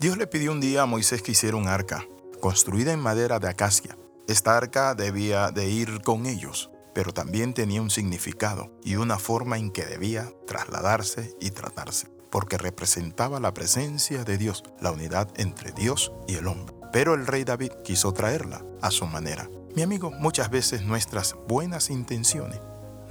Dios le pidió un día a Moisés que hiciera un arca, construida en madera de acacia. Esta arca debía de ir con ellos, pero también tenía un significado y una forma en que debía trasladarse y tratarse, porque representaba la presencia de Dios, la unidad entre Dios y el hombre. Pero el rey David quiso traerla a su manera. Mi amigo, muchas veces nuestras buenas intenciones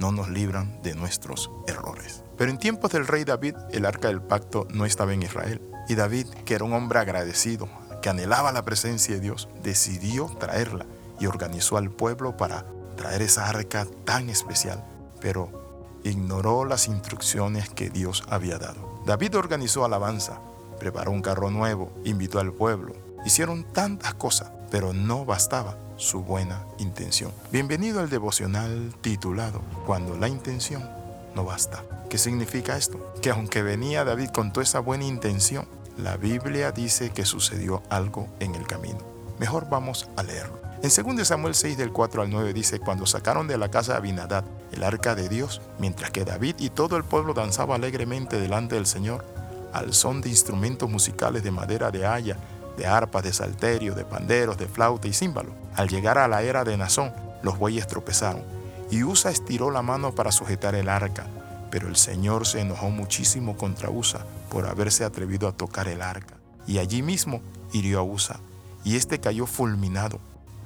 no nos libran de nuestros errores. Pero en tiempos del rey David, el arca del pacto no estaba en Israel. Y David, que era un hombre agradecido, que anhelaba la presencia de Dios, decidió traerla y organizó al pueblo para traer esa arca tan especial. Pero ignoró las instrucciones que Dios había dado. David organizó alabanza, preparó un carro nuevo, invitó al pueblo. Hicieron tantas cosas, pero no bastaba su buena intención. Bienvenido al devocional titulado Cuando la intención no basta. ¿Qué significa esto? Que aunque venía David con toda esa buena intención, la Biblia dice que sucedió algo en el camino. Mejor vamos a leerlo. En 2 Samuel 6 del 4 al 9 dice, cuando sacaron de la casa de Abinadad el arca de Dios, mientras que David y todo el pueblo danzaba alegremente delante del Señor, al son de instrumentos musicales de madera de haya, de arpas, de salterio, de panderos, de flauta y címbalo. Al llegar a la era de Nazón, los bueyes tropezaron, y Usa estiró la mano para sujetar el arca, pero el Señor se enojó muchísimo contra Usa por haberse atrevido a tocar el arca, y allí mismo hirió a Usa, y éste cayó fulminado.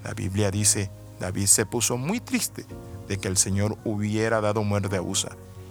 La Biblia dice, David se puso muy triste de que el Señor hubiera dado muerte a Usa,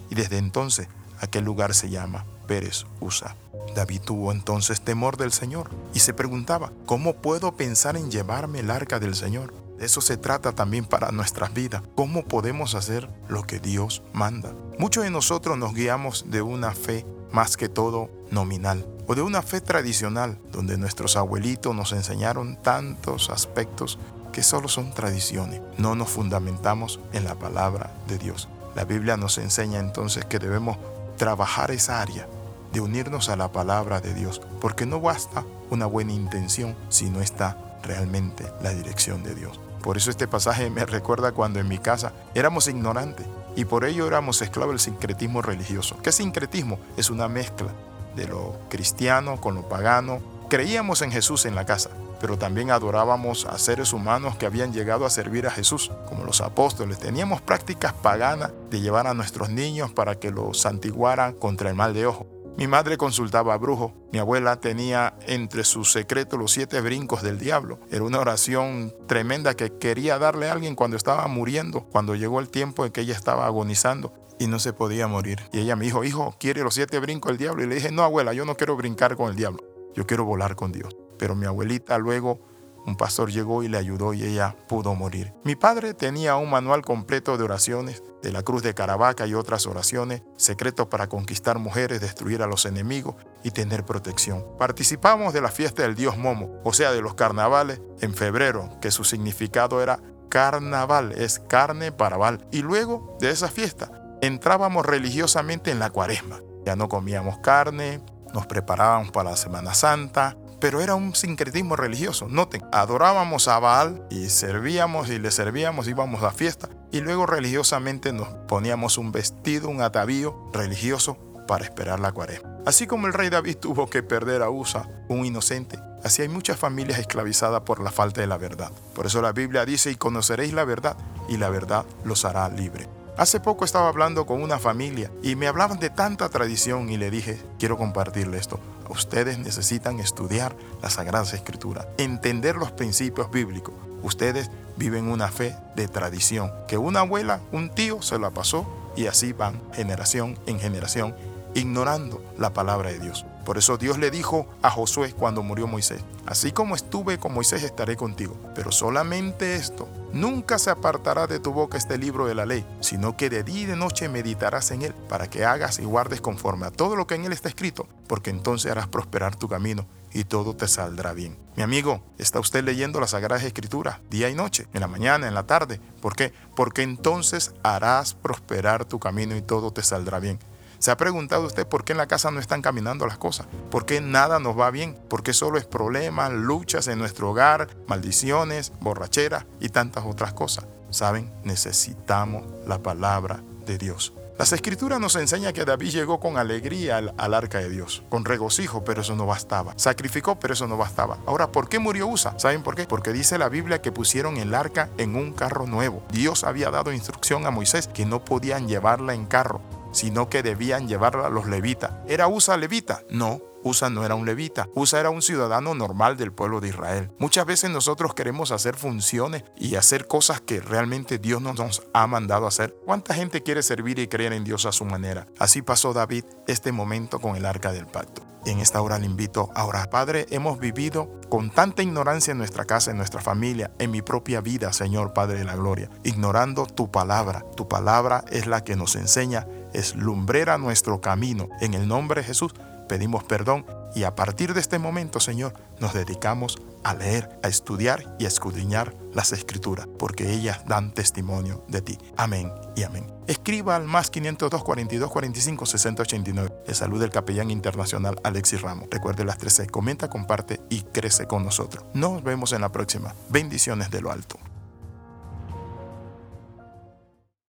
y desde entonces aquel lugar se llama Pérez Usa. David tuvo entonces temor del Señor y se preguntaba, ¿cómo puedo pensar en llevarme el arca del Señor? Eso se trata también para nuestras vidas. ¿Cómo podemos hacer lo que Dios manda? Muchos de nosotros nos guiamos de una fe más que todo nominal o de una fe tradicional donde nuestros abuelitos nos enseñaron tantos aspectos que solo son tradiciones. No nos fundamentamos en la palabra de Dios. La Biblia nos enseña entonces que debemos trabajar esa área de unirnos a la palabra de Dios, porque no basta una buena intención si no está realmente la dirección de Dios. Por eso este pasaje me recuerda cuando en mi casa éramos ignorantes y por ello éramos esclavos del sincretismo religioso. ¿Qué sincretismo? Es una mezcla de lo cristiano con lo pagano. Creíamos en Jesús en la casa, pero también adorábamos a seres humanos que habían llegado a servir a Jesús, como los apóstoles. Teníamos prácticas paganas de llevar a nuestros niños para que los santiguaran contra el mal de ojo. Mi madre consultaba a brujos. Mi abuela tenía entre sus secretos los siete brincos del diablo. Era una oración tremenda que quería darle a alguien cuando estaba muriendo, cuando llegó el tiempo en que ella estaba agonizando y no se podía morir. Y ella me dijo, hijo, ¿quiere los siete brincos del diablo? Y le dije, no, abuela, yo no quiero brincar con el diablo. Yo quiero volar con Dios. Pero mi abuelita luego un pastor llegó y le ayudó y ella pudo morir. Mi padre tenía un manual completo de oraciones de la cruz de Caravaca y otras oraciones, secretos para conquistar mujeres, destruir a los enemigos y tener protección. Participamos de la fiesta del dios Momo, o sea, de los carnavales, en febrero, que su significado era carnaval, es carne para val. Y luego de esa fiesta, entrábamos religiosamente en la cuaresma. Ya no comíamos carne, nos preparábamos para la Semana Santa, pero era un sincretismo religioso. Noten, adorábamos a Baal y servíamos y le servíamos, íbamos a fiesta y luego religiosamente nos poníamos un vestido, un atavío religioso para esperar la cuaresma. Así como el rey David tuvo que perder a Usa, un inocente, así hay muchas familias esclavizadas por la falta de la verdad. Por eso la Biblia dice, y conoceréis la verdad, y la verdad los hará libre. Hace poco estaba hablando con una familia y me hablaban de tanta tradición y le dije, quiero compartirle esto. Ustedes necesitan estudiar las Sagradas Escrituras, entender los principios bíblicos. Ustedes viven una fe de tradición, que una abuela, un tío se la pasó y así van generación en generación, ignorando la palabra de Dios. Por eso Dios le dijo a Josué cuando murió Moisés, así como estuve con Moisés estaré contigo, pero solamente esto, nunca se apartará de tu boca este libro de la ley, sino que de día y de noche meditarás en él, para que hagas y guardes conforme a todo lo que en él está escrito, porque entonces harás prosperar tu camino y todo te saldrá bien. Mi amigo, ¿está usted leyendo las Sagradas Escrituras día y noche, en la mañana, en la tarde? ¿Por qué? Porque entonces harás prosperar tu camino y todo te saldrá bien. ¿Se ha preguntado usted por qué en la casa no están caminando las cosas? ¿Por qué nada nos va bien? ¿Por qué solo es problemas, luchas en nuestro hogar, maldiciones, borrachera y tantas otras cosas? Saben, necesitamos la palabra de Dios. Las escrituras nos enseñan que David llegó con alegría al, al, arca de Dios, con regocijo, pero eso no bastaba. Sacrificó, pero eso no bastaba. Ahora, ¿por qué murió Usa? ¿Saben por qué? Porque dice la Biblia que pusieron el arca en un carro nuevo. Dios había dado instrucción a Moisés que no podían llevarla en carro, sino que debían llevarla los levitas. ¿Era Usa levita? No, Usa no era un levita, Usa era un ciudadano normal del pueblo de Israel. Muchas veces nosotros queremos hacer funciones y hacer cosas que realmente Dios no nos ha mandado hacer. ¿Cuánta gente quiere servir y creer en Dios a su manera? Así pasó David este momento con el arca del pacto. En esta hora le invito a orar. Padre, hemos vivido con tanta ignorancia en nuestra casa, en nuestra familia, en mi propia vida, Señor Padre de la Gloria, ignorando tu palabra. Tu palabra es la que nos enseña, es lumbrera nuestro camino. En el nombre de Jesús, pedimos perdón y a partir de este momento, Señor, nos dedicamos a leer, a estudiar y a escudriñar las escrituras, porque ellas dan testimonio de ti. Amén y amén. Escriba al más 502 42 45 60 89. Le saluda el capellán internacional Alexis Ramos. Recuerde las 13, comenta, comparte y crece con nosotros. Nos vemos en la próxima. Bendiciones de lo alto.